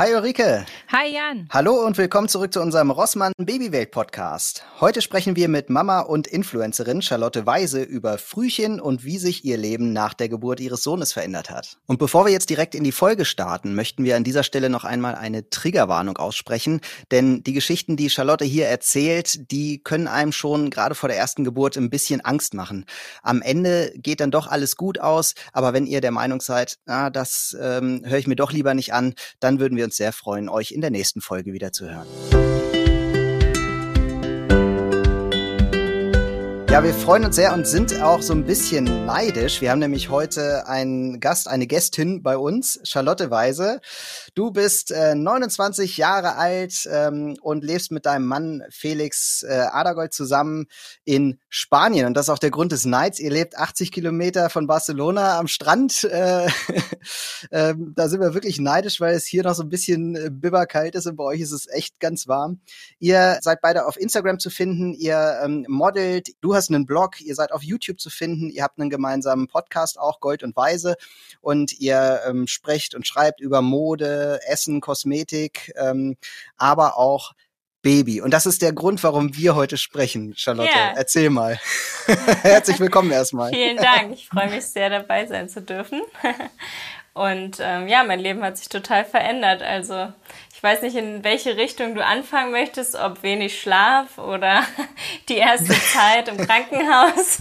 Hi Ulrike. Hi Jan. Hallo und willkommen zurück zu unserem Rossmann Babywelt Podcast. Heute sprechen wir mit Mama und Influencerin Charlotte Weise über Frühchen und wie sich ihr Leben nach der Geburt ihres Sohnes verändert hat. Und bevor wir jetzt direkt in die Folge starten, möchten wir an dieser Stelle noch einmal eine Triggerwarnung aussprechen, denn die Geschichten, die Charlotte hier erzählt, die können einem schon gerade vor der ersten Geburt ein bisschen Angst machen. Am Ende geht dann doch alles gut aus, aber wenn ihr der Meinung seid, ah, das ähm, höre ich mir doch lieber nicht an, dann würden wir uns sehr freuen, euch in der nächsten Folge wieder zu hören. Ja, wir freuen uns sehr und sind auch so ein bisschen neidisch. Wir haben nämlich heute einen Gast, eine Gästin bei uns, Charlotte Weise. Du bist äh, 29 Jahre alt ähm, und lebst mit deinem Mann Felix äh, Adagold zusammen in Spanien. Und das ist auch der Grund des Neids. Ihr lebt 80 Kilometer von Barcelona am Strand. Äh, äh, da sind wir wirklich neidisch, weil es hier noch so ein bisschen äh, bibberkalt ist und bei euch ist es echt ganz warm. Ihr seid beide auf Instagram zu finden. Ihr ähm, modelt. Du hast hast einen Blog, ihr seid auf YouTube zu finden, ihr habt einen gemeinsamen Podcast auch, Gold und Weise, und ihr ähm, sprecht und schreibt über Mode, Essen, Kosmetik, ähm, aber auch Baby. Und das ist der Grund, warum wir heute sprechen, Charlotte. Ja. Erzähl mal. Herzlich willkommen erstmal. Vielen Dank. Ich freue mich sehr, dabei sein zu dürfen. Und ähm, ja, mein Leben hat sich total verändert. Also ich weiß nicht, in welche Richtung du anfangen möchtest, ob wenig Schlaf oder die erste Zeit im Krankenhaus.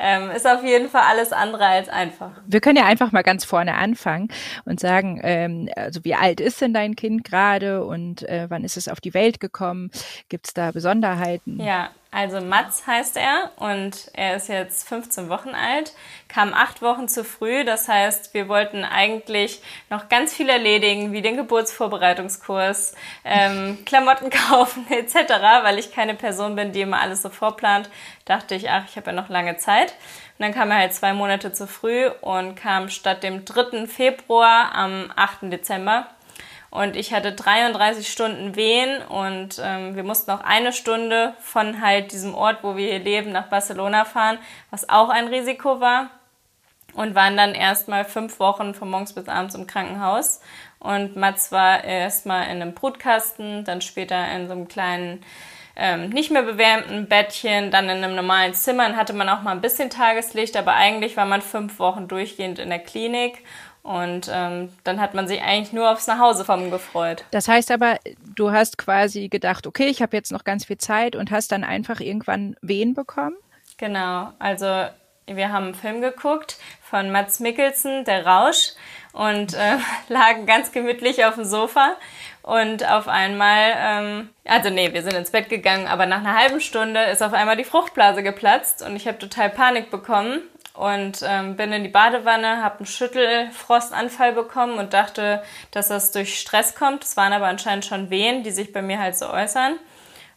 Ähm, ist auf jeden Fall alles andere als einfach. Wir können ja einfach mal ganz vorne anfangen und sagen, ähm, also wie alt ist denn dein Kind gerade und äh, wann ist es auf die Welt gekommen? Gibt es da Besonderheiten? Ja, also Mats heißt er und er ist jetzt 15 Wochen alt, kam acht Wochen zu früh. Das heißt, wir wollten eigentlich noch ganz viel erledigen, wie den Geburtsvorbereitungskurs, ähm, Klamotten kaufen etc., weil ich keine Person bin, die immer alles so vorplant. Dachte ich, ach, ich habe ja noch lange Zeit. Und dann kam er halt zwei Monate zu früh und kam statt dem 3. Februar am 8. Dezember. Und ich hatte 33 Stunden Wehen und ähm, wir mussten auch eine Stunde von halt diesem Ort, wo wir hier leben, nach Barcelona fahren, was auch ein Risiko war. Und waren dann erstmal fünf Wochen von morgens bis abends im Krankenhaus. Und Mats war erstmal in einem Brutkasten, dann später in so einem kleinen, ähm, nicht mehr bewärmten Bettchen, dann in einem normalen Zimmer. Dann hatte man auch mal ein bisschen Tageslicht, aber eigentlich war man fünf Wochen durchgehend in der Klinik. Und ähm, dann hat man sich eigentlich nur aufs Nachhausekommen gefreut. Das heißt aber, du hast quasi gedacht, okay, ich habe jetzt noch ganz viel Zeit und hast dann einfach irgendwann Wehen bekommen? Genau, also wir haben einen Film geguckt von Mats Mikkelsen, Der Rausch, und äh, lagen ganz gemütlich auf dem Sofa. Und auf einmal, ähm, also nee, wir sind ins Bett gegangen, aber nach einer halben Stunde ist auf einmal die Fruchtblase geplatzt und ich habe total Panik bekommen und ähm, bin in die Badewanne, habe einen Schüttelfrostanfall bekommen und dachte, dass das durch Stress kommt. Es waren aber anscheinend schon Wehen, die sich bei mir halt so äußern.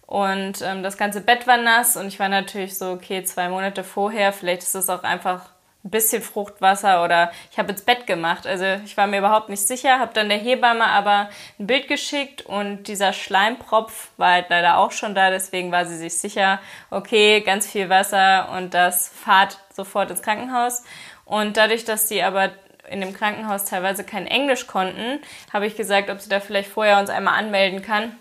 Und ähm, das ganze Bett war nass und ich war natürlich so, okay, zwei Monate vorher, vielleicht ist es auch einfach ein bisschen Fruchtwasser oder ich habe ins Bett gemacht. Also ich war mir überhaupt nicht sicher, habe dann der Hebamme aber ein Bild geschickt und dieser Schleimpropf war halt leider auch schon da, deswegen war sie sich sicher, okay, ganz viel Wasser und das fahrt sofort ins Krankenhaus. Und dadurch, dass die aber in dem Krankenhaus teilweise kein Englisch konnten, habe ich gesagt, ob sie da vielleicht vorher uns einmal anmelden kann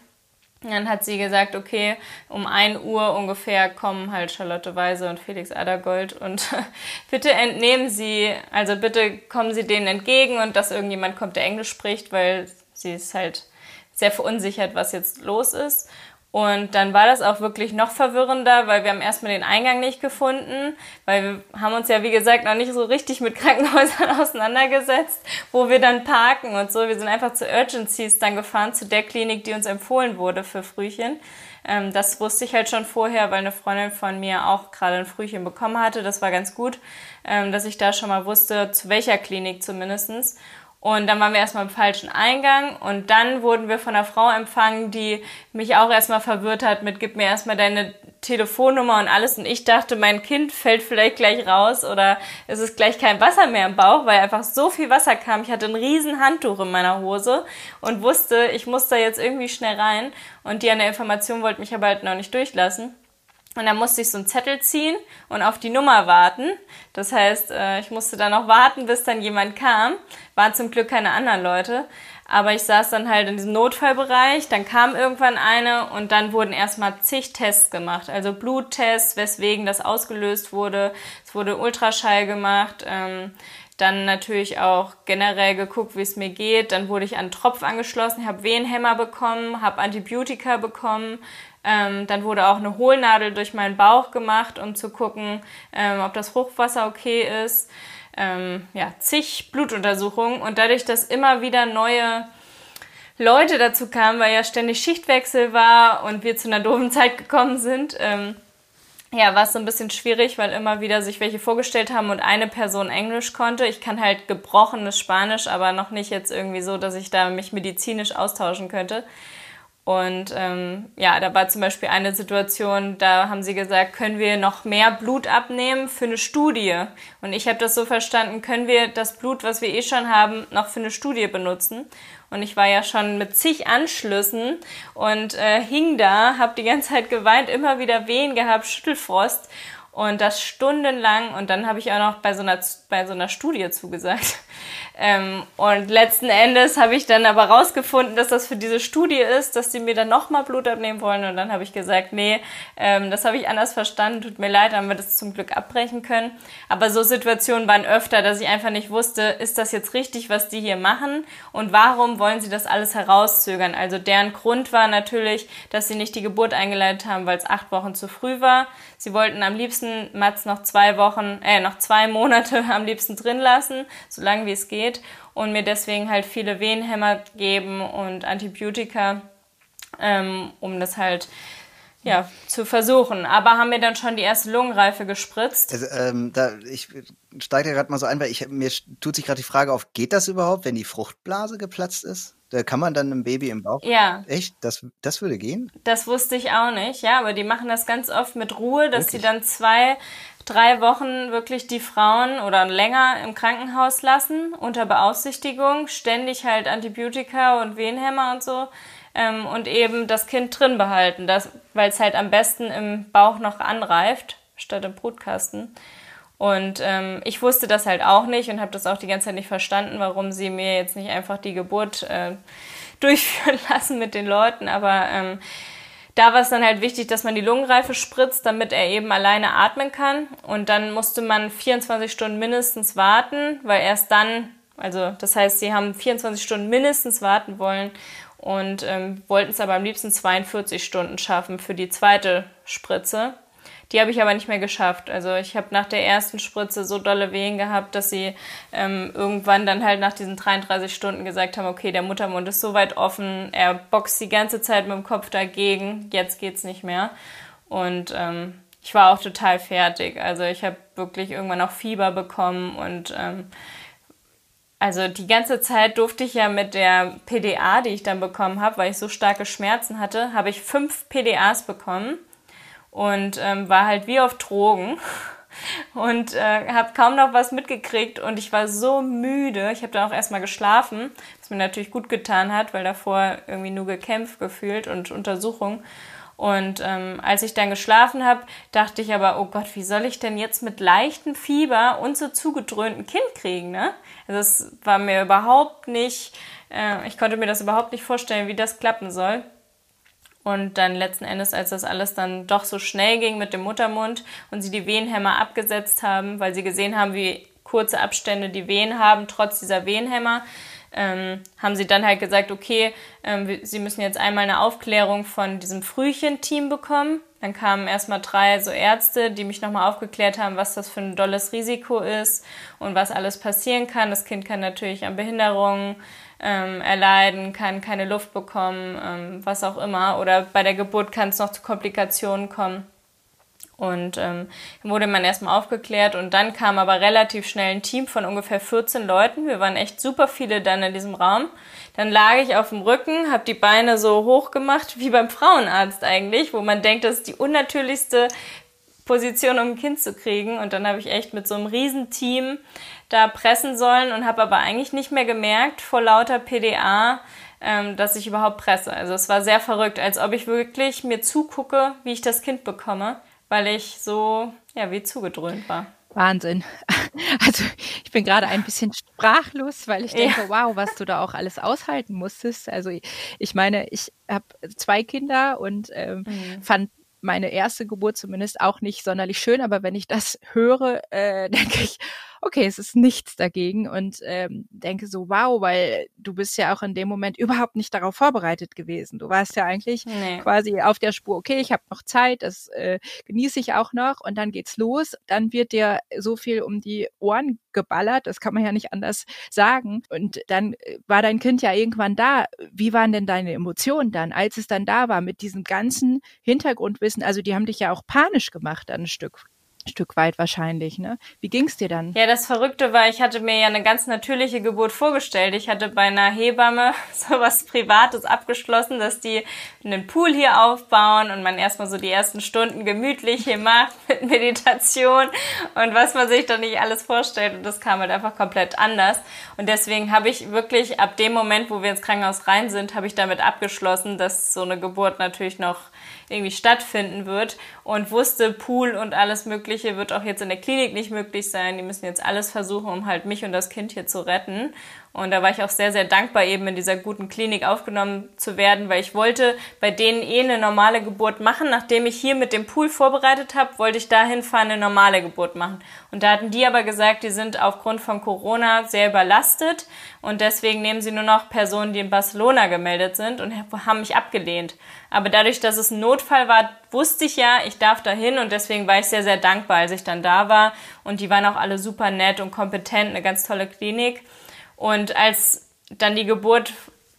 dann hat sie gesagt, okay, um 1 Uhr ungefähr kommen halt Charlotte Weise und Felix Adergold und bitte entnehmen Sie, also bitte kommen Sie denen entgegen und dass irgendjemand kommt, der Englisch spricht, weil sie ist halt sehr verunsichert, was jetzt los ist. Und dann war das auch wirklich noch verwirrender, weil wir haben erstmal den Eingang nicht gefunden, weil wir haben uns ja, wie gesagt, noch nicht so richtig mit Krankenhäusern auseinandergesetzt, wo wir dann parken und so. Wir sind einfach zu Urgencies dann gefahren, zu der Klinik, die uns empfohlen wurde für Frühchen. Ähm, das wusste ich halt schon vorher, weil eine Freundin von mir auch gerade ein Frühchen bekommen hatte. Das war ganz gut, ähm, dass ich da schon mal wusste, zu welcher Klinik zumindestens. Und dann waren wir erstmal im falschen Eingang und dann wurden wir von einer Frau empfangen, die mich auch erstmal verwirrt hat mit gib mir erstmal deine Telefonnummer und alles und ich dachte, mein Kind fällt vielleicht gleich raus oder es ist gleich kein Wasser mehr im Bauch, weil einfach so viel Wasser kam. Ich hatte ein riesen Handtuch in meiner Hose und wusste, ich muss da jetzt irgendwie schnell rein und die an der Information wollte mich aber halt noch nicht durchlassen. Und dann musste ich so einen Zettel ziehen und auf die Nummer warten. Das heißt, äh, ich musste dann noch warten, bis dann jemand kam. Waren zum Glück keine anderen Leute. Aber ich saß dann halt in diesem Notfallbereich, dann kam irgendwann eine und dann wurden erstmal zig Tests gemacht. Also Bluttests, weswegen das ausgelöst wurde. Es wurde Ultraschall gemacht. Ähm, dann natürlich auch generell geguckt, wie es mir geht. Dann wurde ich an Tropf angeschlossen, habe Wehenhämmer bekommen, habe Antibiotika bekommen. Ähm, dann wurde auch eine Hohlnadel durch meinen Bauch gemacht, um zu gucken, ähm, ob das Fruchtwasser okay ist ähm, ja, zig Blutuntersuchungen und dadurch, dass immer wieder neue Leute dazu kamen, weil ja ständig Schichtwechsel war und wir zu einer doofen Zeit gekommen sind, ähm, ja, war es so ein bisschen schwierig, weil immer wieder sich welche vorgestellt haben und eine Person Englisch konnte. Ich kann halt gebrochenes Spanisch, aber noch nicht jetzt irgendwie so, dass ich da mich medizinisch austauschen könnte. Und ähm, ja, da war zum Beispiel eine Situation, da haben sie gesagt, können wir noch mehr Blut abnehmen für eine Studie? Und ich habe das so verstanden, können wir das Blut, was wir eh schon haben, noch für eine Studie benutzen? Und ich war ja schon mit zig Anschlüssen und äh, hing da, habe die ganze Zeit geweint, immer wieder Wehen gehabt, Schüttelfrost und das stundenlang. Und dann habe ich auch noch bei so einer, bei so einer Studie zugesagt. Ähm, und letzten Endes habe ich dann aber rausgefunden, dass das für diese Studie ist, dass sie mir dann nochmal Blut abnehmen wollen. Und dann habe ich gesagt, nee, ähm, das habe ich anders verstanden. Tut mir leid, haben wir das zum Glück abbrechen können. Aber so Situationen waren öfter, dass ich einfach nicht wusste, ist das jetzt richtig, was die hier machen? Und warum wollen sie das alles herauszögern? Also deren Grund war natürlich, dass sie nicht die Geburt eingeleitet haben, weil es acht Wochen zu früh war. Sie wollten am liebsten Mats noch zwei Wochen, äh, noch zwei Monate am liebsten drin lassen, so lange wie es geht und mir deswegen halt viele Wehenhämmer geben und Antibiotika, ähm, um das halt ja, zu versuchen. Aber haben mir dann schon die erste Lungenreife gespritzt. Also, ähm, da, ich steige gerade mal so ein, weil ich, mir tut sich gerade die Frage auf, geht das überhaupt, wenn die Fruchtblase geplatzt ist? Da kann man dann ein Baby im Bauch. Ja. Echt? Das, das würde gehen? Das wusste ich auch nicht, ja, aber die machen das ganz oft mit Ruhe, dass sie dann zwei drei Wochen wirklich die Frauen oder länger im Krankenhaus lassen, unter Beaufsichtigung, ständig halt Antibiotika und Wehenhämmer und so. Ähm, und eben das Kind drin behalten, weil es halt am besten im Bauch noch anreift, statt im Brutkasten. Und ähm, ich wusste das halt auch nicht und habe das auch die ganze Zeit nicht verstanden, warum sie mir jetzt nicht einfach die Geburt äh, durchführen lassen mit den Leuten. Aber ähm, da war es dann halt wichtig, dass man die Lungenreife spritzt, damit er eben alleine atmen kann. Und dann musste man 24 Stunden mindestens warten, weil erst dann, also das heißt, sie haben 24 Stunden mindestens warten wollen und ähm, wollten es aber am liebsten 42 Stunden schaffen für die zweite Spritze. Die habe ich aber nicht mehr geschafft. Also ich habe nach der ersten Spritze so dolle Wehen gehabt, dass sie ähm, irgendwann dann halt nach diesen 33 Stunden gesagt haben, okay, der Muttermund ist so weit offen, er boxt die ganze Zeit mit dem Kopf dagegen, jetzt geht's nicht mehr. Und ähm, ich war auch total fertig. Also ich habe wirklich irgendwann auch Fieber bekommen und ähm, also die ganze Zeit durfte ich ja mit der PDA, die ich dann bekommen habe, weil ich so starke Schmerzen hatte, habe ich fünf PDAs bekommen und ähm, war halt wie auf Drogen und äh, habe kaum noch was mitgekriegt und ich war so müde. Ich habe dann auch erstmal geschlafen, was mir natürlich gut getan hat, weil davor irgendwie nur gekämpft gefühlt und Untersuchung. Und ähm, als ich dann geschlafen habe, dachte ich aber, oh Gott, wie soll ich denn jetzt mit leichtem Fieber und so zugedröhnten Kind kriegen, ne? Also es war mir überhaupt nicht, äh, ich konnte mir das überhaupt nicht vorstellen, wie das klappen soll. Und dann letzten Endes, als das alles dann doch so schnell ging mit dem Muttermund und sie die Wehenhämmer abgesetzt haben, weil sie gesehen haben, wie kurze Abstände die Wehen haben, trotz dieser Wehenhämmer, ähm, haben sie dann halt gesagt, okay, ähm, sie müssen jetzt einmal eine Aufklärung von diesem Frühchen-Team bekommen. Dann kamen erstmal drei so Ärzte, die mich nochmal aufgeklärt haben, was das für ein dolles Risiko ist und was alles passieren kann. Das Kind kann natürlich an Behinderungen ähm, erleiden, kann keine Luft bekommen, ähm, was auch immer. Oder bei der Geburt kann es noch zu Komplikationen kommen. Und ähm, wurde man erstmal aufgeklärt und dann kam aber relativ schnell ein Team von ungefähr 14 Leuten. Wir waren echt super viele dann in diesem Raum. Dann lag ich auf dem Rücken, habe die Beine so hoch gemacht wie beim Frauenarzt eigentlich, wo man denkt, das ist die unnatürlichste Position, um ein Kind zu kriegen. Und dann habe ich echt mit so einem Riesenteam da pressen sollen und habe aber eigentlich nicht mehr gemerkt vor lauter PDA, ähm, dass ich überhaupt presse. Also es war sehr verrückt, als ob ich wirklich mir zugucke, wie ich das Kind bekomme, weil ich so, ja, wie zugedröhnt war. Wahnsinn. Also ich bin gerade ein bisschen sprachlos, weil ich denke, ja. wow, was du da auch alles aushalten musstest. Also ich meine, ich habe zwei Kinder und ähm, mhm. fand meine erste Geburt zumindest auch nicht sonderlich schön, aber wenn ich das höre, äh, denke ich, okay, es ist nichts dagegen und ähm, denke so, wow, weil du bist ja auch in dem Moment überhaupt nicht darauf vorbereitet gewesen. Du warst ja eigentlich nee. quasi auf der Spur, okay, ich habe noch Zeit, das äh, genieße ich auch noch und dann geht's los. Dann wird dir so viel um die Ohren geballert, das kann man ja nicht anders sagen. Und dann äh, war dein Kind ja irgendwann da. Wie waren denn deine Emotionen dann, als es dann da war mit diesem ganzen Hintergrundwissen? Also die haben dich ja auch panisch gemacht dann ein Stück Stück weit wahrscheinlich, ne? Wie ging's dir dann? Ja, das Verrückte war, ich hatte mir ja eine ganz natürliche Geburt vorgestellt. Ich hatte bei einer Hebamme sowas Privates abgeschlossen, dass die einen Pool hier aufbauen und man erstmal so die ersten Stunden gemütlich hier macht mit Meditation und was man sich da nicht alles vorstellt. Und das kam halt einfach komplett anders. Und deswegen habe ich wirklich ab dem Moment, wo wir ins Krankenhaus rein sind, habe ich damit abgeschlossen, dass so eine Geburt natürlich noch irgendwie stattfinden wird und wusste, Pool und alles Mögliche wird auch jetzt in der Klinik nicht möglich sein. Die müssen jetzt alles versuchen, um halt mich und das Kind hier zu retten. Und da war ich auch sehr, sehr dankbar, eben in dieser guten Klinik aufgenommen zu werden, weil ich wollte bei denen eh eine normale Geburt machen. Nachdem ich hier mit dem Pool vorbereitet habe, wollte ich dahin fahren, eine normale Geburt machen. Und da hatten die aber gesagt, die sind aufgrund von Corona sehr überlastet und deswegen nehmen sie nur noch Personen, die in Barcelona gemeldet sind und haben mich abgelehnt. Aber dadurch, dass es ein Notfall war, wusste ich ja, ich darf dahin und deswegen war ich sehr, sehr dankbar, als ich dann da war. Und die waren auch alle super nett und kompetent, eine ganz tolle Klinik. Und als dann die Geburt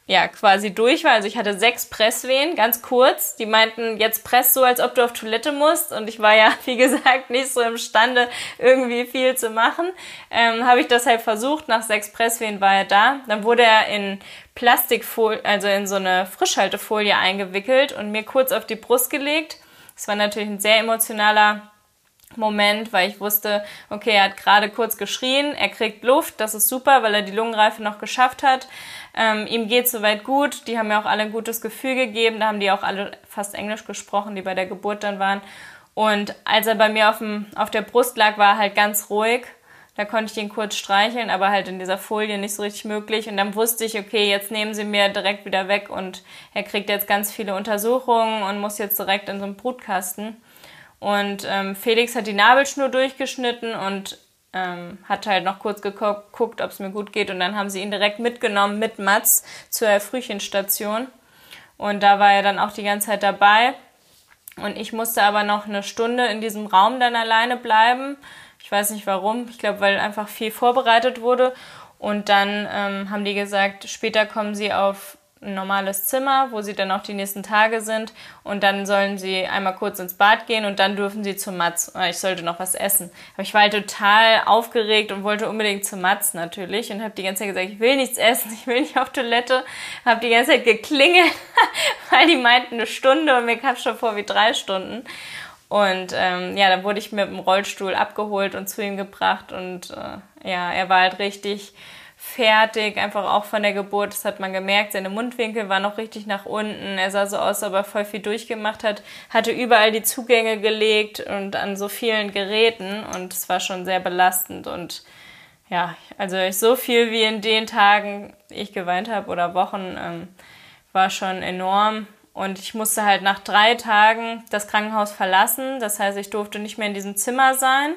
ja quasi durch war, also ich hatte sechs Presswehen, ganz kurz. Die meinten, jetzt press so, als ob du auf Toilette musst. Und ich war ja, wie gesagt, nicht so imstande, irgendwie viel zu machen. Ähm, Habe ich das halt versucht. Nach sechs Presswehen war er da. Dann wurde er in Plastikfolie, also in so eine Frischhaltefolie eingewickelt und mir kurz auf die Brust gelegt. Das war natürlich ein sehr emotionaler Moment, weil ich wusste, okay, er hat gerade kurz geschrien, er kriegt Luft, das ist super, weil er die Lungenreife noch geschafft hat. Ähm, ihm geht soweit gut, die haben mir auch alle ein gutes Gefühl gegeben, da haben die auch alle fast Englisch gesprochen, die bei der Geburt dann waren. Und als er bei mir auf, dem, auf der Brust lag, war er halt ganz ruhig. Da konnte ich ihn kurz streicheln, aber halt in dieser Folie nicht so richtig möglich. Und dann wusste ich, okay, jetzt nehmen sie mir direkt wieder weg und er kriegt jetzt ganz viele Untersuchungen und muss jetzt direkt in so einen Brutkasten. Und ähm, Felix hat die Nabelschnur durchgeschnitten und ähm, hat halt noch kurz geguckt, ob es mir gut geht. Und dann haben sie ihn direkt mitgenommen mit Mats zur Frühchenstation. Und da war er dann auch die ganze Zeit dabei. Und ich musste aber noch eine Stunde in diesem Raum dann alleine bleiben. Ich weiß nicht warum. Ich glaube, weil einfach viel vorbereitet wurde. Und dann ähm, haben die gesagt, später kommen sie auf ein normales Zimmer, wo sie dann auch die nächsten Tage sind. Und dann sollen sie einmal kurz ins Bad gehen und dann dürfen sie zum Matz. Ich sollte noch was essen. Aber ich war halt total aufgeregt und wollte unbedingt zum Matz natürlich und habe die ganze Zeit gesagt, ich will nichts essen, ich will nicht auf Toilette. Habe die ganze Zeit geklingelt, weil die meinten eine Stunde und mir kam schon vor wie drei Stunden. Und ähm, ja, dann wurde ich mit dem Rollstuhl abgeholt und zu ihm gebracht und äh, ja, er war halt richtig fertig, einfach auch von der Geburt. Das hat man gemerkt. Seine Mundwinkel waren noch richtig nach unten. Er sah so aus, als ob er voll viel durchgemacht hat. Hatte überall die Zugänge gelegt und an so vielen Geräten. Und es war schon sehr belastend. Und ja, also so viel wie in den Tagen ich geweint habe oder Wochen, ähm, war schon enorm. Und ich musste halt nach drei Tagen das Krankenhaus verlassen. Das heißt, ich durfte nicht mehr in diesem Zimmer sein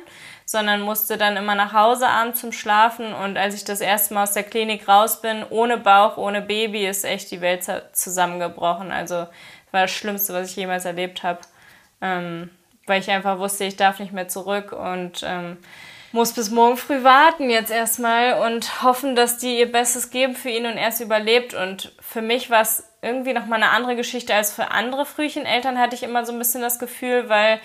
sondern musste dann immer nach Hause abends zum Schlafen. Und als ich das erste Mal aus der Klinik raus bin, ohne Bauch, ohne Baby, ist echt die Welt zusammengebrochen. Also war das Schlimmste, was ich jemals erlebt habe. Ähm, weil ich einfach wusste, ich darf nicht mehr zurück und ähm, muss bis morgen früh warten jetzt erstmal und hoffen, dass die ihr Bestes geben für ihn und er es überlebt. Und für mich war es irgendwie nochmal eine andere Geschichte als für andere Frühcheneltern, hatte ich immer so ein bisschen das Gefühl, weil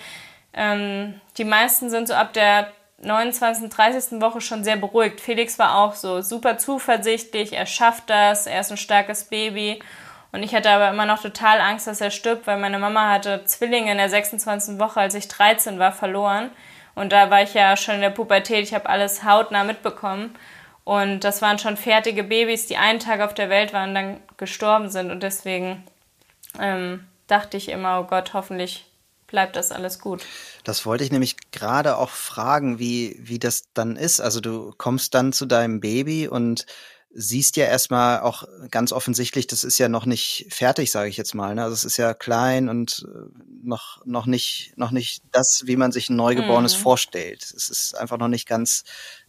ähm, die meisten sind so ab der 29., 30. Woche schon sehr beruhigt. Felix war auch so super zuversichtlich, er schafft das, er ist ein starkes Baby. Und ich hatte aber immer noch total Angst, dass er stirbt, weil meine Mama hatte Zwillinge in der 26. Woche, als ich 13 war, verloren. Und da war ich ja schon in der Pubertät, ich habe alles hautnah mitbekommen. Und das waren schon fertige Babys, die einen Tag auf der Welt waren und dann gestorben sind. Und deswegen ähm, dachte ich immer, oh Gott, hoffentlich bleibt das alles gut. Das wollte ich nämlich gerade auch fragen, wie, wie das dann ist. Also du kommst dann zu deinem Baby und siehst ja erstmal auch ganz offensichtlich, das ist ja noch nicht fertig, sage ich jetzt mal. Ne? Also es ist ja klein und äh, noch, noch, nicht, noch nicht das, wie man sich ein Neugeborenes mhm. vorstellt. Es ist einfach noch nicht ganz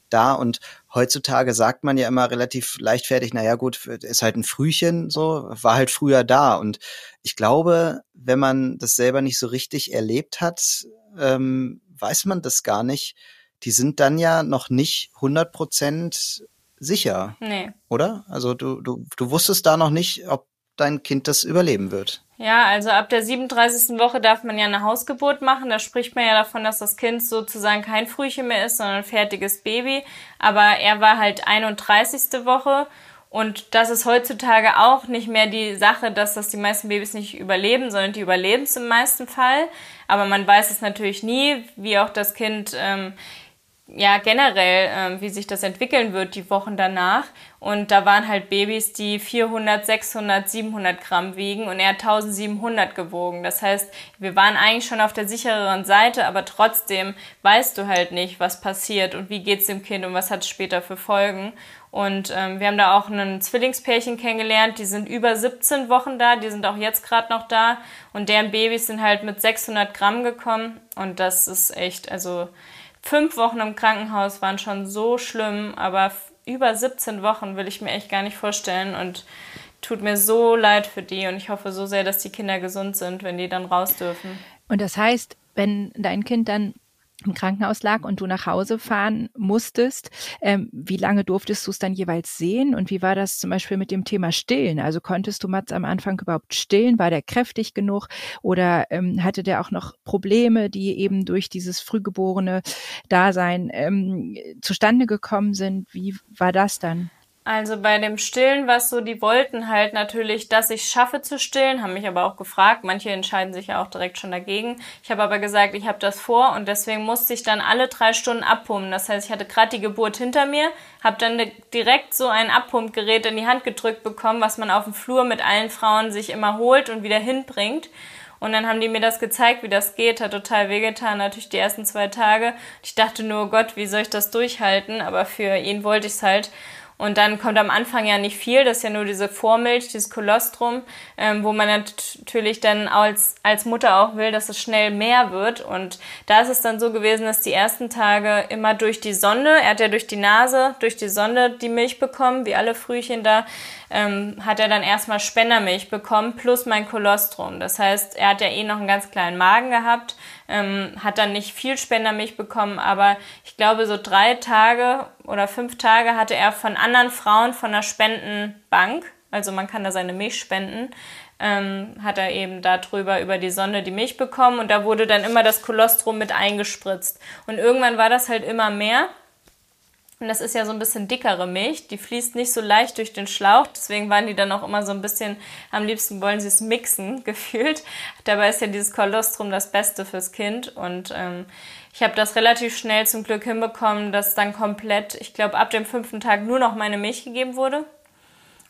da und heutzutage sagt man ja immer relativ leichtfertig, naja gut, ist halt ein Frühchen so, war halt früher da und ich glaube, wenn man das selber nicht so richtig erlebt hat, ähm, weiß man das gar nicht. Die sind dann ja noch nicht 100 Prozent sicher. Nee. Oder? Also du, du, du wusstest da noch nicht, ob dein Kind das überleben wird. Ja, also ab der 37. Woche darf man ja eine Hausgeburt machen. Da spricht man ja davon, dass das Kind sozusagen kein Frühchen mehr ist, sondern ein fertiges Baby. Aber er war halt 31. Woche. Und das ist heutzutage auch nicht mehr die Sache, dass das die meisten Babys nicht überleben, sondern die überleben es im meisten Fall. Aber man weiß es natürlich nie, wie auch das Kind ähm, ja generell, ähm, wie sich das entwickeln wird die Wochen danach. Und da waren halt Babys, die 400, 600, 700 Gramm wiegen und er hat 1700 gewogen. Das heißt, wir waren eigentlich schon auf der sichereren Seite, aber trotzdem weißt du halt nicht, was passiert und wie geht's dem Kind und was hat es später für Folgen. Und ähm, wir haben da auch ein Zwillingspärchen kennengelernt, die sind über 17 Wochen da, die sind auch jetzt gerade noch da und deren Babys sind halt mit 600 Gramm gekommen und das ist echt, also fünf Wochen im Krankenhaus waren schon so schlimm, aber über 17 Wochen will ich mir echt gar nicht vorstellen und tut mir so leid für die und ich hoffe so sehr, dass die Kinder gesund sind, wenn die dann raus dürfen. Und das heißt, wenn dein Kind dann im Krankenhaus lag und du nach Hause fahren musstest, ähm, wie lange durftest du es dann jeweils sehen und wie war das zum Beispiel mit dem Thema Stillen? Also konntest du Mats am Anfang überhaupt stillen? War der kräftig genug oder ähm, hatte der auch noch Probleme, die eben durch dieses frühgeborene Dasein ähm, zustande gekommen sind? Wie war das dann? Also bei dem Stillen war es so, die wollten halt natürlich, dass ich schaffe zu stillen, haben mich aber auch gefragt. Manche entscheiden sich ja auch direkt schon dagegen. Ich habe aber gesagt, ich habe das vor und deswegen musste ich dann alle drei Stunden abpumpen. Das heißt, ich hatte gerade die Geburt hinter mir, habe dann direkt so ein Abpumpgerät in die Hand gedrückt bekommen, was man auf dem Flur mit allen Frauen sich immer holt und wieder hinbringt. Und dann haben die mir das gezeigt, wie das geht. Hat total wehgetan, natürlich die ersten zwei Tage. Ich dachte nur, oh Gott, wie soll ich das durchhalten? Aber für ihn wollte ich es halt. Und dann kommt am Anfang ja nicht viel, das ist ja nur diese Vormilch, dieses Kolostrum, ähm, wo man natürlich dann als, als Mutter auch will, dass es schnell mehr wird. Und da ist es dann so gewesen, dass die ersten Tage immer durch die Sonde, er hat ja durch die Nase, durch die Sonde die Milch bekommen, wie alle Frühchen da, ähm, hat er dann erstmal Spendermilch bekommen, plus mein Kolostrum. Das heißt, er hat ja eh noch einen ganz kleinen Magen gehabt, ähm, hat dann nicht viel Spendermilch bekommen, aber ich glaube, so drei Tage oder fünf Tage hatte er von anderen Frauen von der Spendenbank, also man kann da seine Milch spenden, ähm, hat er eben darüber über die Sonde die Milch bekommen und da wurde dann immer das Kolostrum mit eingespritzt. Und irgendwann war das halt immer mehr. Und das ist ja so ein bisschen dickere Milch, die fließt nicht so leicht durch den Schlauch, deswegen waren die dann auch immer so ein bisschen, am liebsten wollen sie es mixen, gefühlt. Dabei ist ja dieses Kolostrum das Beste fürs Kind und ähm, ich habe das relativ schnell zum Glück hinbekommen, dass dann komplett, ich glaube, ab dem fünften Tag nur noch meine Milch gegeben wurde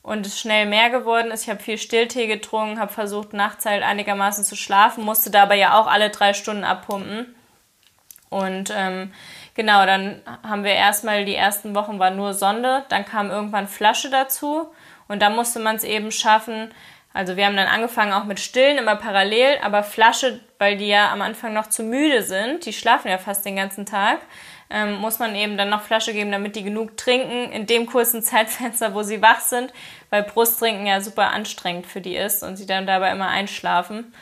und es schnell mehr geworden ist. Ich habe viel Stilltee getrunken, habe versucht, nachts halt einigermaßen zu schlafen, musste dabei ja auch alle drei Stunden abpumpen. Und ähm, Genau, dann haben wir erstmal die ersten Wochen war nur Sonde, dann kam irgendwann Flasche dazu und da musste man es eben schaffen. Also wir haben dann angefangen auch mit Stillen immer parallel, aber Flasche, weil die ja am Anfang noch zu müde sind, die schlafen ja fast den ganzen Tag, ähm, muss man eben dann noch Flasche geben, damit die genug trinken in dem kurzen Zeitfenster, wo sie wach sind, weil Brusttrinken ja super anstrengend für die ist und sie dann dabei immer einschlafen.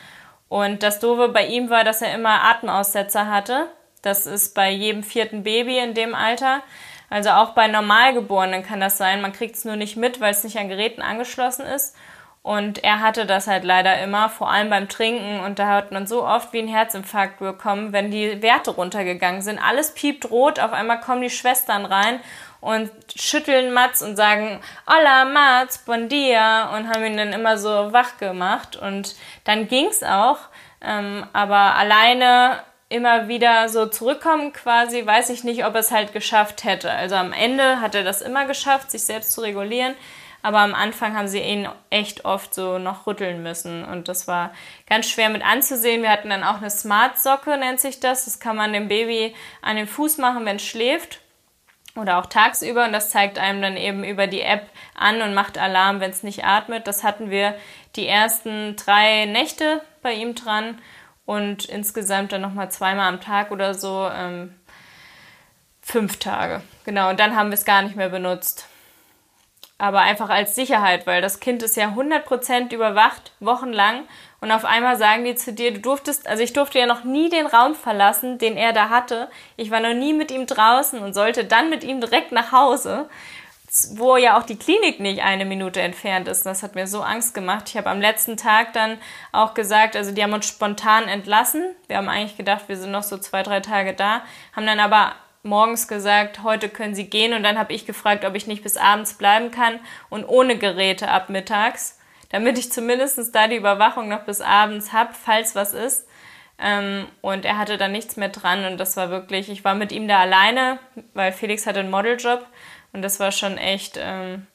Und das Doofe bei ihm war, dass er immer Atemaussetzer hatte. Das ist bei jedem vierten Baby in dem Alter. Also auch bei Normalgeborenen kann das sein. Man kriegt es nur nicht mit, weil es nicht an Geräten angeschlossen ist. Und er hatte das halt leider immer, vor allem beim Trinken. Und da hat man so oft wie ein Herzinfarkt bekommen, wenn die Werte runtergegangen sind. Alles piept rot, auf einmal kommen die Schwestern rein und schütteln Mats und sagen, Hola Mats, bon dia und haben ihn dann immer so wach gemacht. Und dann ging's auch. Ähm, aber alleine immer wieder so zurückkommen quasi, weiß ich nicht, ob er es halt geschafft hätte. Also am Ende hat er das immer geschafft, sich selbst zu regulieren. aber am Anfang haben sie ihn echt oft so noch rütteln müssen und das war ganz schwer mit anzusehen. Wir hatten dann auch eine Smart-Socke, nennt sich das. Das kann man dem Baby an den Fuß machen, wenn es schläft oder auch tagsüber und das zeigt einem dann eben über die App an und macht Alarm, wenn es nicht atmet. Das hatten wir die ersten drei Nächte bei ihm dran und insgesamt dann nochmal zweimal am Tag oder so ähm, fünf Tage. Genau, und dann haben wir es gar nicht mehr benutzt. Aber einfach als Sicherheit, weil das Kind ist ja 100% überwacht, wochenlang. Und auf einmal sagen die zu dir, du durftest, also ich durfte ja noch nie den Raum verlassen, den er da hatte. Ich war noch nie mit ihm draußen und sollte dann mit ihm direkt nach Hause wo ja auch die Klinik nicht eine Minute entfernt ist. Das hat mir so Angst gemacht. Ich habe am letzten Tag dann auch gesagt, also die haben uns spontan entlassen. Wir haben eigentlich gedacht, wir sind noch so zwei, drei Tage da, haben dann aber morgens gesagt, heute können Sie gehen und dann habe ich gefragt, ob ich nicht bis abends bleiben kann und ohne Geräte ab mittags, damit ich zumindest da die Überwachung noch bis abends habe, falls was ist. Ähm, und er hatte dann nichts mehr dran und das war wirklich, ich war mit ihm da alleine, weil Felix hatte einen Modeljob und das war schon echt, ähm,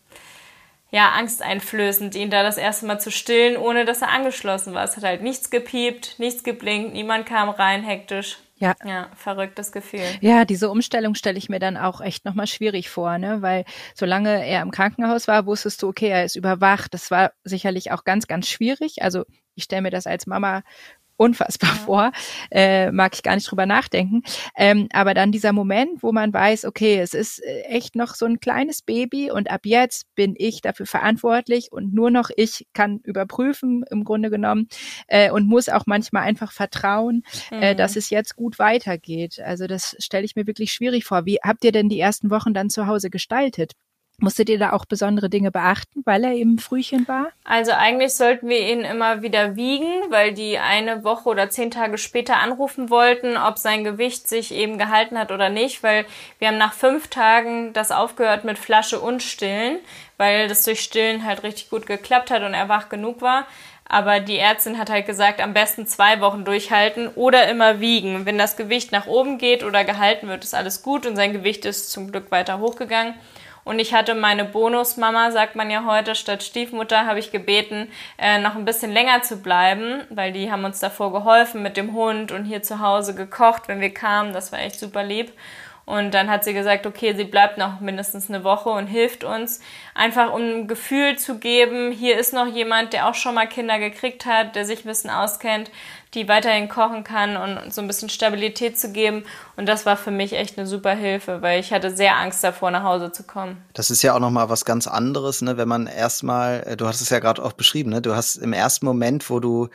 ja, angsteinflößend, ihn da das erste Mal zu stillen, ohne dass er angeschlossen war. Es hat halt nichts gepiept, nichts geblinkt, niemand kam rein, hektisch. Ja. Ja, verrücktes Gefühl. Ja, diese Umstellung stelle ich mir dann auch echt nochmal schwierig vor, ne? Weil solange er im Krankenhaus war, wusstest du, okay, er ist überwacht. Das war sicherlich auch ganz, ganz schwierig. Also ich stelle mir das als Mama unfassbar ja. vor, äh, mag ich gar nicht drüber nachdenken. Ähm, aber dann dieser Moment, wo man weiß, okay, es ist äh, echt noch so ein kleines Baby und ab jetzt bin ich dafür verantwortlich und nur noch ich kann überprüfen im Grunde genommen äh, und muss auch manchmal einfach vertrauen, äh, mhm. äh, dass es jetzt gut weitergeht. Also das stelle ich mir wirklich schwierig vor. Wie habt ihr denn die ersten Wochen dann zu Hause gestaltet? Musstet ihr da auch besondere Dinge beachten, weil er eben Frühchen war? Also eigentlich sollten wir ihn immer wieder wiegen, weil die eine Woche oder zehn Tage später anrufen wollten, ob sein Gewicht sich eben gehalten hat oder nicht, weil wir haben nach fünf Tagen das aufgehört mit Flasche und Stillen, weil das durch Stillen halt richtig gut geklappt hat und er wach genug war. Aber die Ärztin hat halt gesagt, am besten zwei Wochen durchhalten oder immer wiegen. Wenn das Gewicht nach oben geht oder gehalten wird, ist alles gut und sein Gewicht ist zum Glück weiter hochgegangen. Und ich hatte meine Bonusmama, sagt man ja heute, statt Stiefmutter habe ich gebeten, äh, noch ein bisschen länger zu bleiben, weil die haben uns davor geholfen mit dem Hund und hier zu Hause gekocht, wenn wir kamen. Das war echt super lieb. Und dann hat sie gesagt, okay, sie bleibt noch mindestens eine Woche und hilft uns, einfach um ein Gefühl zu geben, hier ist noch jemand, der auch schon mal Kinder gekriegt hat, der sich ein bisschen auskennt, die weiterhin kochen kann und so ein bisschen Stabilität zu geben. Und das war für mich echt eine super Hilfe, weil ich hatte sehr Angst davor, nach Hause zu kommen. Das ist ja auch nochmal was ganz anderes, ne, wenn man erstmal, äh, du hast es ja gerade auch beschrieben, ne, du hast im ersten Moment, wo du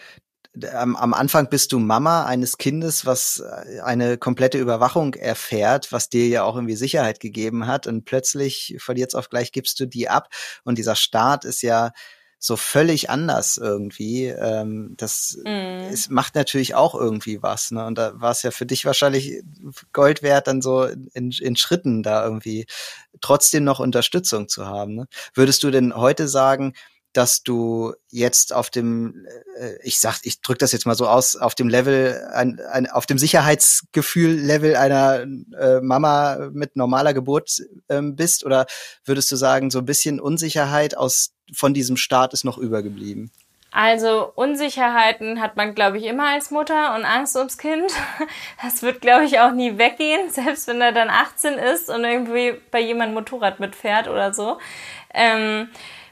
am, am Anfang bist du Mama eines Kindes, was äh, eine komplette Überwachung erfährt, was dir ja auch irgendwie Sicherheit gegeben hat. Und plötzlich von jetzt auf gleich gibst du die ab. Und dieser Start ist ja so völlig anders irgendwie. Ähm, das mm. es macht natürlich auch irgendwie was. Ne? Und da war es ja für dich wahrscheinlich Gold wert, dann so in, in Schritten da irgendwie trotzdem noch Unterstützung zu haben. Ne? Würdest du denn heute sagen, dass du jetzt auf dem, äh, ich sag, ich drück das jetzt mal so aus, auf dem Level, ein, ein, auf dem Sicherheitsgefühl-Level einer äh, Mama mit normaler Geburt ähm, bist? Oder würdest du sagen, so ein bisschen Unsicherheit aus von diesem Start ist noch übergeblieben? Also Unsicherheiten hat man, glaube ich, immer als Mutter und Angst ums Kind. Das wird, glaube ich, auch nie weggehen, selbst wenn er dann 18 ist und irgendwie bei jemandem Motorrad mitfährt oder so. Ähm,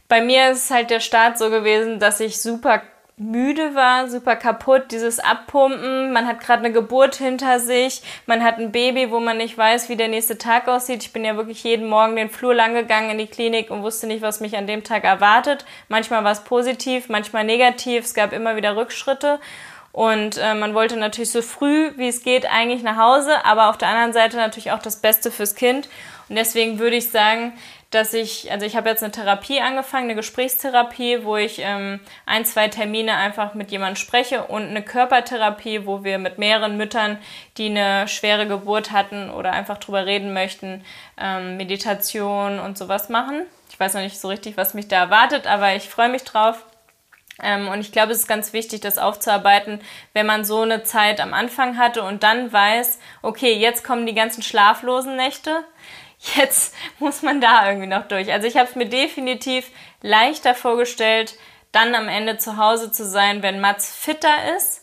bei mir ist halt der Start so gewesen, dass ich super müde war, super kaputt, dieses Abpumpen, man hat gerade eine Geburt hinter sich, man hat ein Baby, wo man nicht weiß, wie der nächste Tag aussieht. Ich bin ja wirklich jeden Morgen den Flur lang gegangen in die Klinik und wusste nicht, was mich an dem Tag erwartet. Manchmal war es positiv, manchmal negativ, es gab immer wieder Rückschritte. Und äh, man wollte natürlich so früh, wie es geht, eigentlich nach Hause, aber auf der anderen Seite natürlich auch das Beste fürs Kind. Und deswegen würde ich sagen, dass ich, also ich habe jetzt eine Therapie angefangen, eine Gesprächstherapie, wo ich ähm, ein, zwei Termine einfach mit jemandem spreche und eine Körpertherapie, wo wir mit mehreren Müttern, die eine schwere Geburt hatten oder einfach drüber reden möchten, ähm, Meditation und sowas machen. Ich weiß noch nicht so richtig, was mich da erwartet, aber ich freue mich drauf. Ähm, und ich glaube, es ist ganz wichtig, das aufzuarbeiten, wenn man so eine Zeit am Anfang hatte und dann weiß, okay, jetzt kommen die ganzen schlaflosen Nächte jetzt muss man da irgendwie noch durch. Also ich habe es mir definitiv leichter vorgestellt, dann am Ende zu Hause zu sein, wenn Mats fitter ist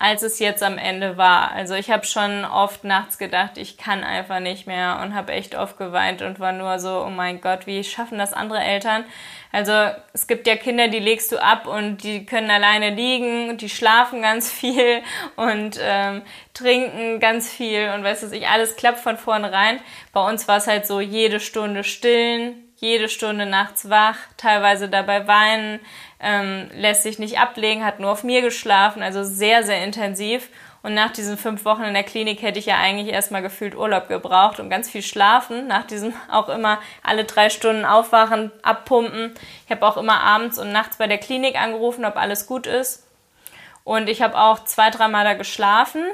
als es jetzt am Ende war. Also ich habe schon oft nachts gedacht, ich kann einfach nicht mehr und habe echt oft geweint und war nur so, oh mein Gott, wie schaffen das andere Eltern? Also es gibt ja Kinder, die legst du ab und die können alleine liegen, die schlafen ganz viel und ähm, trinken ganz viel und weißt du, ich alles klappt von vornherein. Bei uns war es halt so jede Stunde stillen, jede Stunde nachts wach, teilweise dabei weinen, ähm, lässt sich nicht ablegen, hat nur auf mir geschlafen, also sehr, sehr intensiv. Und nach diesen fünf Wochen in der Klinik hätte ich ja eigentlich erstmal gefühlt Urlaub gebraucht und ganz viel schlafen. Nach diesem auch immer alle drei Stunden aufwachen, abpumpen. Ich habe auch immer abends und nachts bei der Klinik angerufen, ob alles gut ist. Und ich habe auch zwei, dreimal da geschlafen,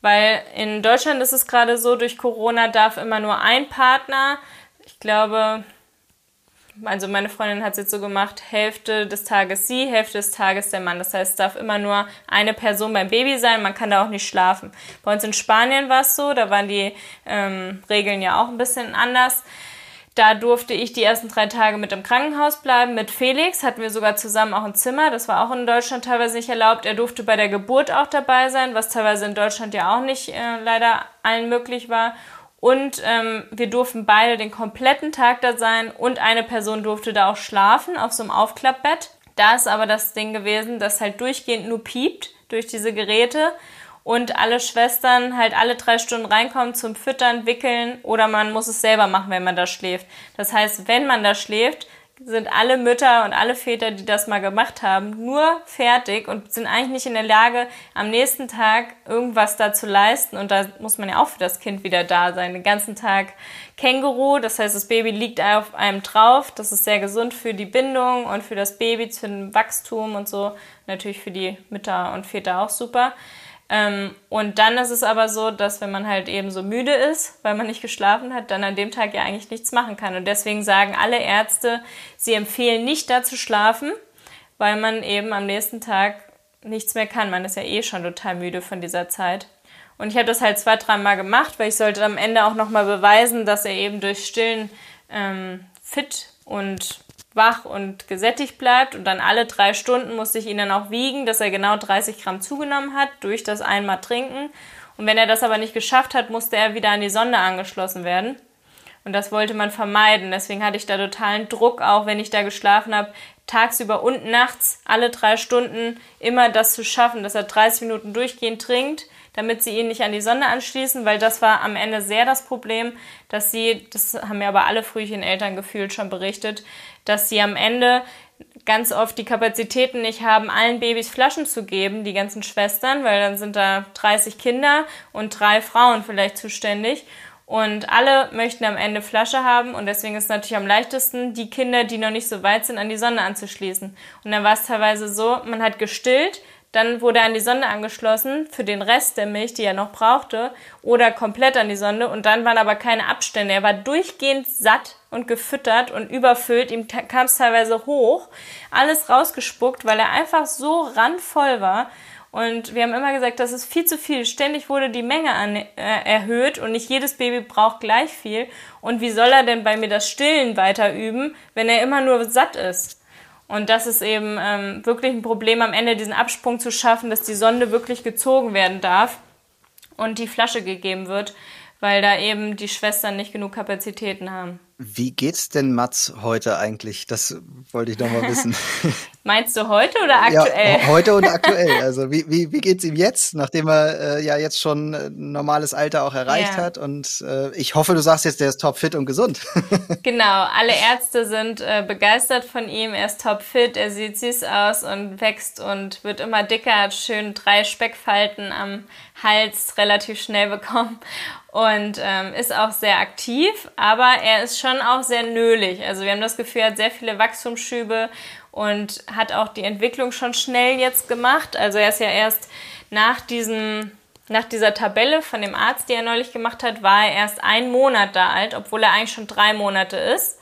weil in Deutschland ist es gerade so, durch Corona darf immer nur ein Partner, ich glaube, also meine Freundin hat es jetzt so gemacht, Hälfte des Tages sie, Hälfte des Tages der Mann. Das heißt, es darf immer nur eine Person beim Baby sein, man kann da auch nicht schlafen. Bei uns in Spanien war es so, da waren die ähm, Regeln ja auch ein bisschen anders. Da durfte ich die ersten drei Tage mit im Krankenhaus bleiben. Mit Felix hatten wir sogar zusammen auch ein Zimmer. Das war auch in Deutschland teilweise nicht erlaubt. Er durfte bei der Geburt auch dabei sein, was teilweise in Deutschland ja auch nicht äh, leider allen möglich war. Und ähm, wir durften beide den kompletten Tag da sein und eine Person durfte da auch schlafen auf so einem Aufklappbett. Da ist aber das Ding gewesen, dass halt durchgehend nur piept durch diese Geräte und alle Schwestern halt alle drei Stunden reinkommen zum Füttern, Wickeln oder man muss es selber machen, wenn man da schläft. Das heißt, wenn man da schläft, sind alle Mütter und alle Väter, die das mal gemacht haben, nur fertig und sind eigentlich nicht in der Lage, am nächsten Tag irgendwas da zu leisten. Und da muss man ja auch für das Kind wieder da sein. Den ganzen Tag Känguru, das heißt, das Baby liegt auf einem drauf. Das ist sehr gesund für die Bindung und für das Baby, für den Wachstum und so. Natürlich für die Mütter und Väter auch super. Ähm, und dann ist es aber so, dass wenn man halt eben so müde ist, weil man nicht geschlafen hat, dann an dem Tag ja eigentlich nichts machen kann. Und deswegen sagen alle Ärzte, sie empfehlen nicht da zu schlafen, weil man eben am nächsten Tag nichts mehr kann. Man ist ja eh schon total müde von dieser Zeit. Und ich habe das halt zwei, dreimal gemacht, weil ich sollte am Ende auch nochmal beweisen, dass er eben durch Stillen ähm, fit und wach und gesättigt bleibt und dann alle drei Stunden musste ich ihn dann auch wiegen, dass er genau 30 Gramm zugenommen hat durch das einmal trinken. Und wenn er das aber nicht geschafft hat, musste er wieder an die Sonde angeschlossen werden. Und das wollte man vermeiden. Deswegen hatte ich da totalen Druck, auch wenn ich da geschlafen habe, tagsüber und nachts alle drei Stunden immer das zu schaffen, dass er 30 Minuten durchgehend trinkt damit sie ihn nicht an die Sonne anschließen, weil das war am Ende sehr das Problem, dass sie, das haben mir aber alle frühchen Eltern gefühlt schon berichtet, dass sie am Ende ganz oft die Kapazitäten nicht haben, allen Babys Flaschen zu geben, die ganzen Schwestern, weil dann sind da 30 Kinder und drei Frauen vielleicht zuständig. Und alle möchten am Ende Flasche haben und deswegen ist es natürlich am leichtesten, die Kinder, die noch nicht so weit sind, an die Sonne anzuschließen. Und dann war es teilweise so, man hat gestillt, dann wurde an die Sonde angeschlossen für den Rest der Milch, die er noch brauchte, oder komplett an die Sonde. Und dann waren aber keine Abstände. Er war durchgehend satt und gefüttert und überfüllt. Ihm kam es teilweise hoch, alles rausgespuckt, weil er einfach so randvoll war. Und wir haben immer gesagt, das ist viel zu viel. Ständig wurde die Menge an, äh, erhöht und nicht jedes Baby braucht gleich viel. Und wie soll er denn bei mir das Stillen weiter üben, wenn er immer nur satt ist? Und das ist eben ähm, wirklich ein Problem, am Ende diesen Absprung zu schaffen, dass die Sonde wirklich gezogen werden darf und die Flasche gegeben wird, weil da eben die Schwestern nicht genug Kapazitäten haben. Wie geht's denn Mats heute eigentlich? Das wollte ich noch mal wissen. Meinst du heute oder aktuell? Ja, heute und aktuell. Also wie, wie, wie geht's ihm jetzt, nachdem er äh, ja jetzt schon ein normales Alter auch erreicht ja. hat? Und äh, ich hoffe, du sagst jetzt, der ist topfit und gesund. genau, alle Ärzte sind äh, begeistert von ihm. Er ist topfit, er sieht süß aus und wächst und wird immer dicker, hat schön drei Speckfalten am Hals relativ schnell bekommen und ähm, ist auch sehr aktiv, aber er ist schon auch sehr nölig. Also wir haben das Gefühl, er hat sehr viele Wachstumsschübe und hat auch die Entwicklung schon schnell jetzt gemacht. Also er ist ja erst nach diesem nach dieser Tabelle von dem Arzt, die er neulich gemacht hat, war er erst ein Monat da alt, obwohl er eigentlich schon drei Monate ist.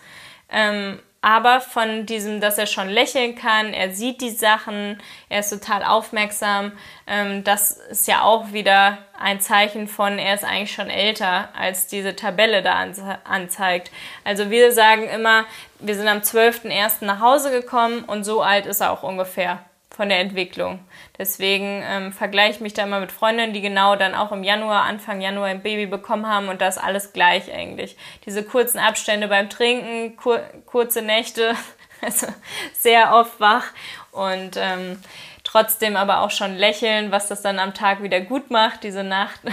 Ähm, aber von diesem, dass er schon lächeln kann, er sieht die Sachen, er ist total aufmerksam, ähm, das ist ja auch wieder ein Zeichen von, er ist eigentlich schon älter, als diese Tabelle da anzeigt. Also wir sagen immer, wir sind am 12.01. nach Hause gekommen und so alt ist er auch ungefähr von der Entwicklung. Deswegen ähm, vergleiche ich mich da immer mit Freundinnen, die genau dann auch im Januar, Anfang Januar ein Baby bekommen haben und das alles gleich eigentlich. Diese kurzen Abstände beim Trinken, kur kurze Nächte, also sehr oft wach und ähm, trotzdem aber auch schon lächeln, was das dann am Tag wieder gut macht, diese Nacht.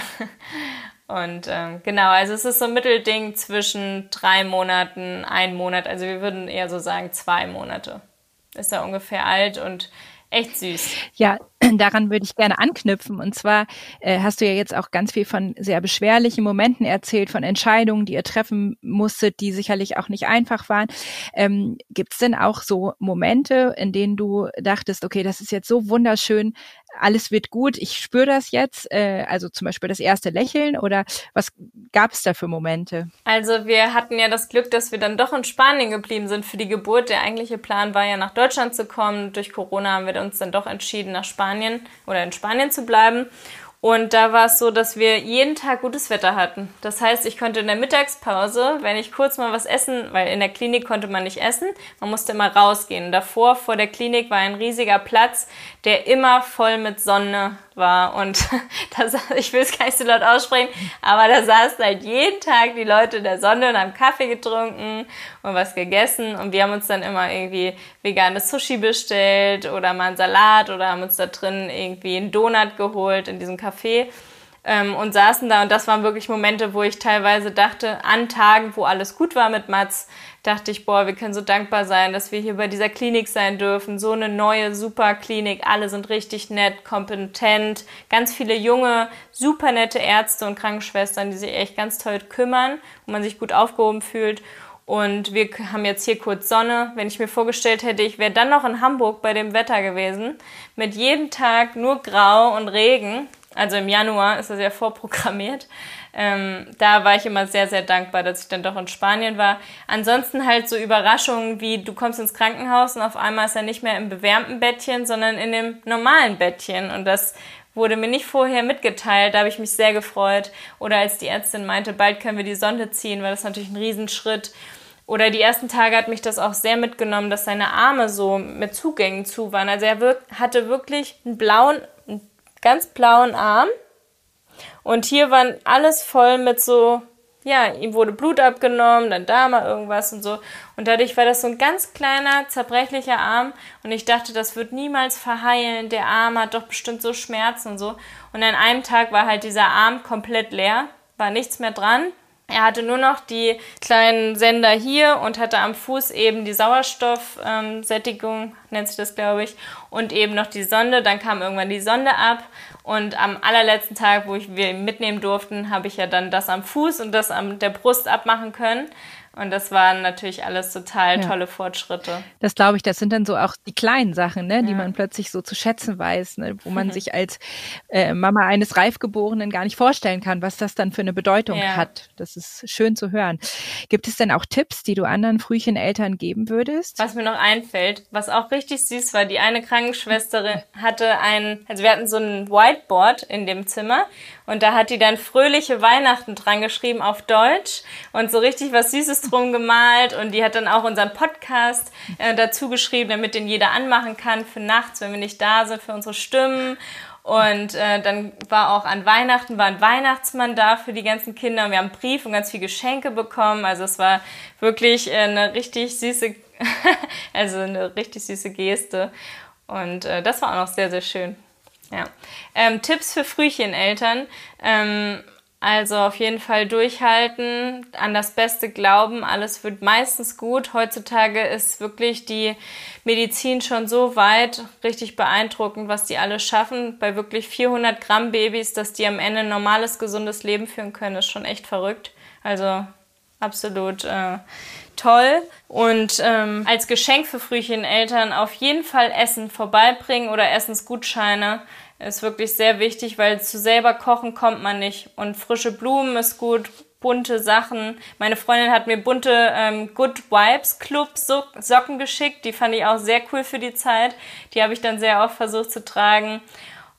Und ähm, genau, also es ist so ein Mittelding zwischen drei Monaten, ein Monat. Also wir würden eher so sagen zwei Monate. Ist er ungefähr alt und Echt süß. Ja, daran würde ich gerne anknüpfen. Und zwar äh, hast du ja jetzt auch ganz viel von sehr beschwerlichen Momenten erzählt, von Entscheidungen, die ihr treffen musstet, die sicherlich auch nicht einfach waren. Ähm, Gibt es denn auch so Momente, in denen du dachtest, okay, das ist jetzt so wunderschön, alles wird gut, ich spüre das jetzt, äh, also zum Beispiel das erste Lächeln oder was gab es da für Momente? Also wir hatten ja das Glück, dass wir dann doch in Spanien geblieben sind für die Geburt. Der eigentliche Plan war ja nach Deutschland zu kommen. Durch Corona haben wir uns dann doch entschieden, nach Spanien oder in Spanien zu bleiben. Und da war es so, dass wir jeden Tag gutes Wetter hatten. Das heißt, ich konnte in der Mittagspause, wenn ich kurz mal was essen, weil in der Klinik konnte man nicht essen, man musste immer rausgehen. Davor vor der Klinik war ein riesiger Platz, der immer voll mit Sonne war. Und das, ich will es gar nicht so laut aussprechen, aber da saßen halt jeden Tag die Leute in der Sonne und haben Kaffee getrunken und was gegessen. Und wir haben uns dann immer irgendwie veganes Sushi bestellt oder mal einen Salat oder haben uns da drin irgendwie einen Donut geholt in diesem Café ähm, und saßen da und das waren wirklich Momente, wo ich teilweise dachte, an Tagen, wo alles gut war mit Mats, dachte ich, boah, wir können so dankbar sein, dass wir hier bei dieser Klinik sein dürfen. So eine neue, super Klinik. Alle sind richtig nett, kompetent. Ganz viele junge, super nette Ärzte und Krankenschwestern, die sich echt ganz toll kümmern, wo man sich gut aufgehoben fühlt. Und wir haben jetzt hier kurz Sonne. Wenn ich mir vorgestellt hätte, ich wäre dann noch in Hamburg bei dem Wetter gewesen, mit jedem Tag nur Grau und Regen, also im Januar ist das ja vorprogrammiert. Ähm, da war ich immer sehr, sehr dankbar, dass ich dann doch in Spanien war. Ansonsten halt so Überraschungen wie du kommst ins Krankenhaus und auf einmal ist er nicht mehr im bewärmten Bettchen, sondern in dem normalen Bettchen. Und das wurde mir nicht vorher mitgeteilt. Da habe ich mich sehr gefreut. Oder als die Ärztin meinte, bald können wir die Sonde ziehen, war das natürlich ein Riesenschritt. Oder die ersten Tage hat mich das auch sehr mitgenommen, dass seine Arme so mit Zugängen zu waren. Also er wirk hatte wirklich einen blauen ganz blauen Arm. Und hier waren alles voll mit so, ja, ihm wurde Blut abgenommen, dann da mal irgendwas und so. Und dadurch war das so ein ganz kleiner, zerbrechlicher Arm. Und ich dachte, das wird niemals verheilen. Der Arm hat doch bestimmt so Schmerzen und so. Und an einem Tag war halt dieser Arm komplett leer, war nichts mehr dran. Er hatte nur noch die kleinen Sender hier und hatte am Fuß eben die Sauerstoffsättigung, ähm, nennt sich das, glaube ich, und eben noch die Sonde. Dann kam irgendwann die Sonde ab und am allerletzten Tag, wo ich wir mitnehmen durften, habe ich ja dann das am Fuß und das am der Brust abmachen können. Und das waren natürlich alles total tolle ja. Fortschritte. Das glaube ich, das sind dann so auch die kleinen Sachen, ne, die man plötzlich so zu schätzen weiß, ne, wo man sich als äh, Mama eines Reifgeborenen gar nicht vorstellen kann, was das dann für eine Bedeutung ja. hat. Das ist schön zu hören. Gibt es denn auch Tipps, die du anderen Frühcheneltern geben würdest? Was mir noch einfällt, was auch richtig süß war, die eine Krankenschwester hatte ein, also wir hatten so ein Whiteboard in dem Zimmer und da hat die dann fröhliche Weihnachten dran geschrieben auf Deutsch und so richtig was Süßes drum gemalt. Und die hat dann auch unseren Podcast äh, dazu geschrieben, damit den jeder anmachen kann für nachts, wenn wir nicht da sind, für unsere Stimmen. Und äh, dann war auch an Weihnachten war ein Weihnachtsmann da für die ganzen Kinder. Und wir haben einen Brief und ganz viele Geschenke bekommen. Also es war wirklich äh, eine richtig süße, also eine richtig süße Geste. Und äh, das war auch noch sehr, sehr schön. Ja. Ähm, Tipps für Frühcheneltern. Ähm, also auf jeden Fall durchhalten, an das Beste glauben, alles wird meistens gut. Heutzutage ist wirklich die Medizin schon so weit, richtig beeindruckend, was die alles schaffen. Bei wirklich 400 Gramm Babys, dass die am Ende ein normales, gesundes Leben führen können, ist schon echt verrückt. Also absolut äh, toll. Und ähm, als Geschenk für Frühcheneltern auf jeden Fall Essen vorbeibringen oder Essensgutscheine ist wirklich sehr wichtig, weil zu selber kochen kommt man nicht. Und frische Blumen ist gut, bunte Sachen. Meine Freundin hat mir bunte ähm, Good Vibes Club Socken geschickt. Die fand ich auch sehr cool für die Zeit. Die habe ich dann sehr oft versucht zu tragen.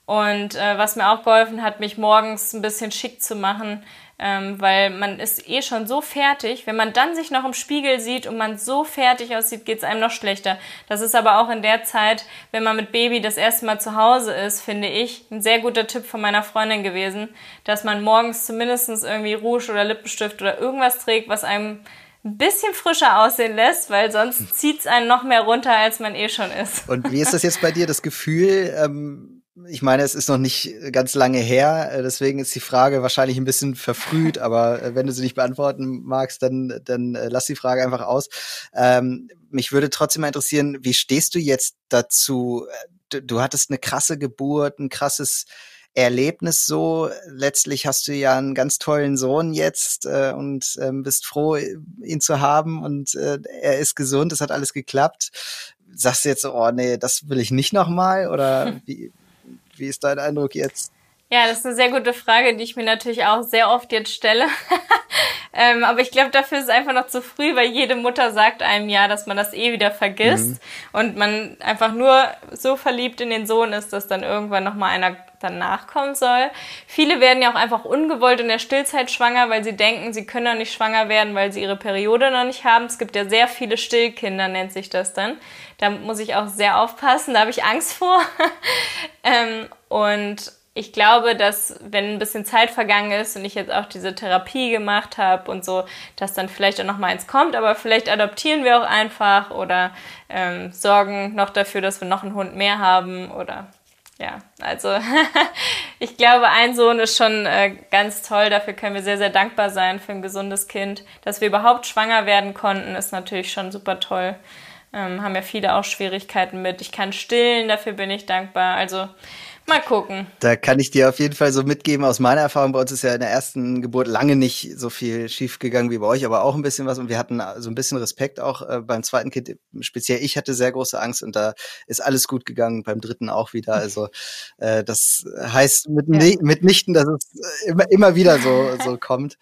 Und äh, was mir auch geholfen hat, mich morgens ein bisschen schick zu machen, ähm, weil man ist eh schon so fertig. Wenn man dann sich noch im Spiegel sieht und man so fertig aussieht, geht es einem noch schlechter. Das ist aber auch in der Zeit, wenn man mit Baby das erste Mal zu Hause ist, finde ich, ein sehr guter Tipp von meiner Freundin gewesen, dass man morgens zumindest irgendwie Rouge oder Lippenstift oder irgendwas trägt, was einem ein bisschen frischer aussehen lässt, weil sonst zieht es einen noch mehr runter, als man eh schon ist. Und wie ist das jetzt bei dir, das Gefühl? Ähm ich meine, es ist noch nicht ganz lange her, äh, deswegen ist die Frage wahrscheinlich ein bisschen verfrüht, aber äh, wenn du sie nicht beantworten magst, dann, dann äh, lass die Frage einfach aus. Ähm, mich würde trotzdem mal interessieren, wie stehst du jetzt dazu? Du, du hattest eine krasse Geburt, ein krasses Erlebnis so. Letztlich hast du ja einen ganz tollen Sohn jetzt äh, und ähm, bist froh, ihn zu haben und äh, er ist gesund, es hat alles geklappt. Sagst du jetzt, oh nee, das will ich nicht nochmal oder wie, wie ist dein Eindruck jetzt? Ja, das ist eine sehr gute Frage, die ich mir natürlich auch sehr oft jetzt stelle. ähm, aber ich glaube, dafür ist es einfach noch zu früh, weil jede Mutter sagt einem ja, dass man das eh wieder vergisst mhm. und man einfach nur so verliebt in den Sohn ist, dass dann irgendwann nochmal einer dann nachkommen soll. Viele werden ja auch einfach ungewollt in der Stillzeit schwanger, weil sie denken, sie können noch nicht schwanger werden, weil sie ihre Periode noch nicht haben. Es gibt ja sehr viele Stillkinder, nennt sich das dann. Da muss ich auch sehr aufpassen, da habe ich Angst vor. ähm, und ich glaube, dass wenn ein bisschen Zeit vergangen ist und ich jetzt auch diese Therapie gemacht habe und so, dass dann vielleicht auch noch mal eins kommt, aber vielleicht adoptieren wir auch einfach oder ähm, sorgen noch dafür, dass wir noch einen Hund mehr haben oder ja, also ich glaube, ein Sohn ist schon äh, ganz toll. Dafür können wir sehr, sehr dankbar sein für ein gesundes Kind. Dass wir überhaupt schwanger werden konnten, ist natürlich schon super toll. Ähm, haben ja viele auch Schwierigkeiten mit. Ich kann stillen, dafür bin ich dankbar. Also Mal gucken. Da kann ich dir auf jeden Fall so mitgeben aus meiner Erfahrung. Bei uns ist ja in der ersten Geburt lange nicht so viel schief gegangen wie bei euch, aber auch ein bisschen was. Und wir hatten so ein bisschen Respekt auch äh, beim zweiten Kind. Speziell ich hatte sehr große Angst und da ist alles gut gegangen. Beim dritten auch wieder. Also äh, das heißt mit, ja. mitnichten, dass es immer, immer wieder so, so kommt.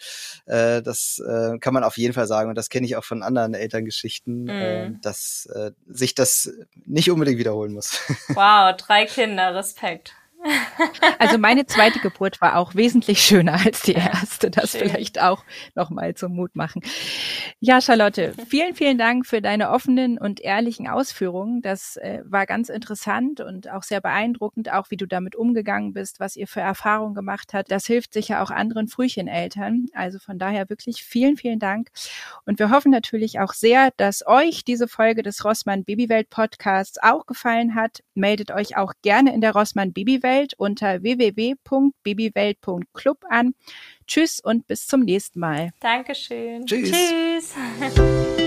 Äh, das äh, kann man auf jeden Fall sagen. Und das kenne ich auch von anderen Elterngeschichten, mhm. äh, dass äh, sich das nicht unbedingt wiederholen muss. Wow, drei Kinder, Respekt. Also meine zweite Geburt war auch wesentlich schöner als die erste. Das Schön. vielleicht auch nochmal zum Mut machen. Ja, Charlotte, vielen, vielen Dank für deine offenen und ehrlichen Ausführungen. Das äh, war ganz interessant und auch sehr beeindruckend, auch wie du damit umgegangen bist, was ihr für Erfahrungen gemacht habt. Das hilft sicher auch anderen Frühcheneltern. Also von daher wirklich vielen, vielen Dank. Und wir hoffen natürlich auch sehr, dass euch diese Folge des Rossmann Babywelt Podcasts auch gefallen hat. Meldet euch auch gerne in der Rossmann Babywelt Babywelt unter www.babywelt.club an. Tschüss und bis zum nächsten Mal. Dankeschön. Tschüss. Tschüss.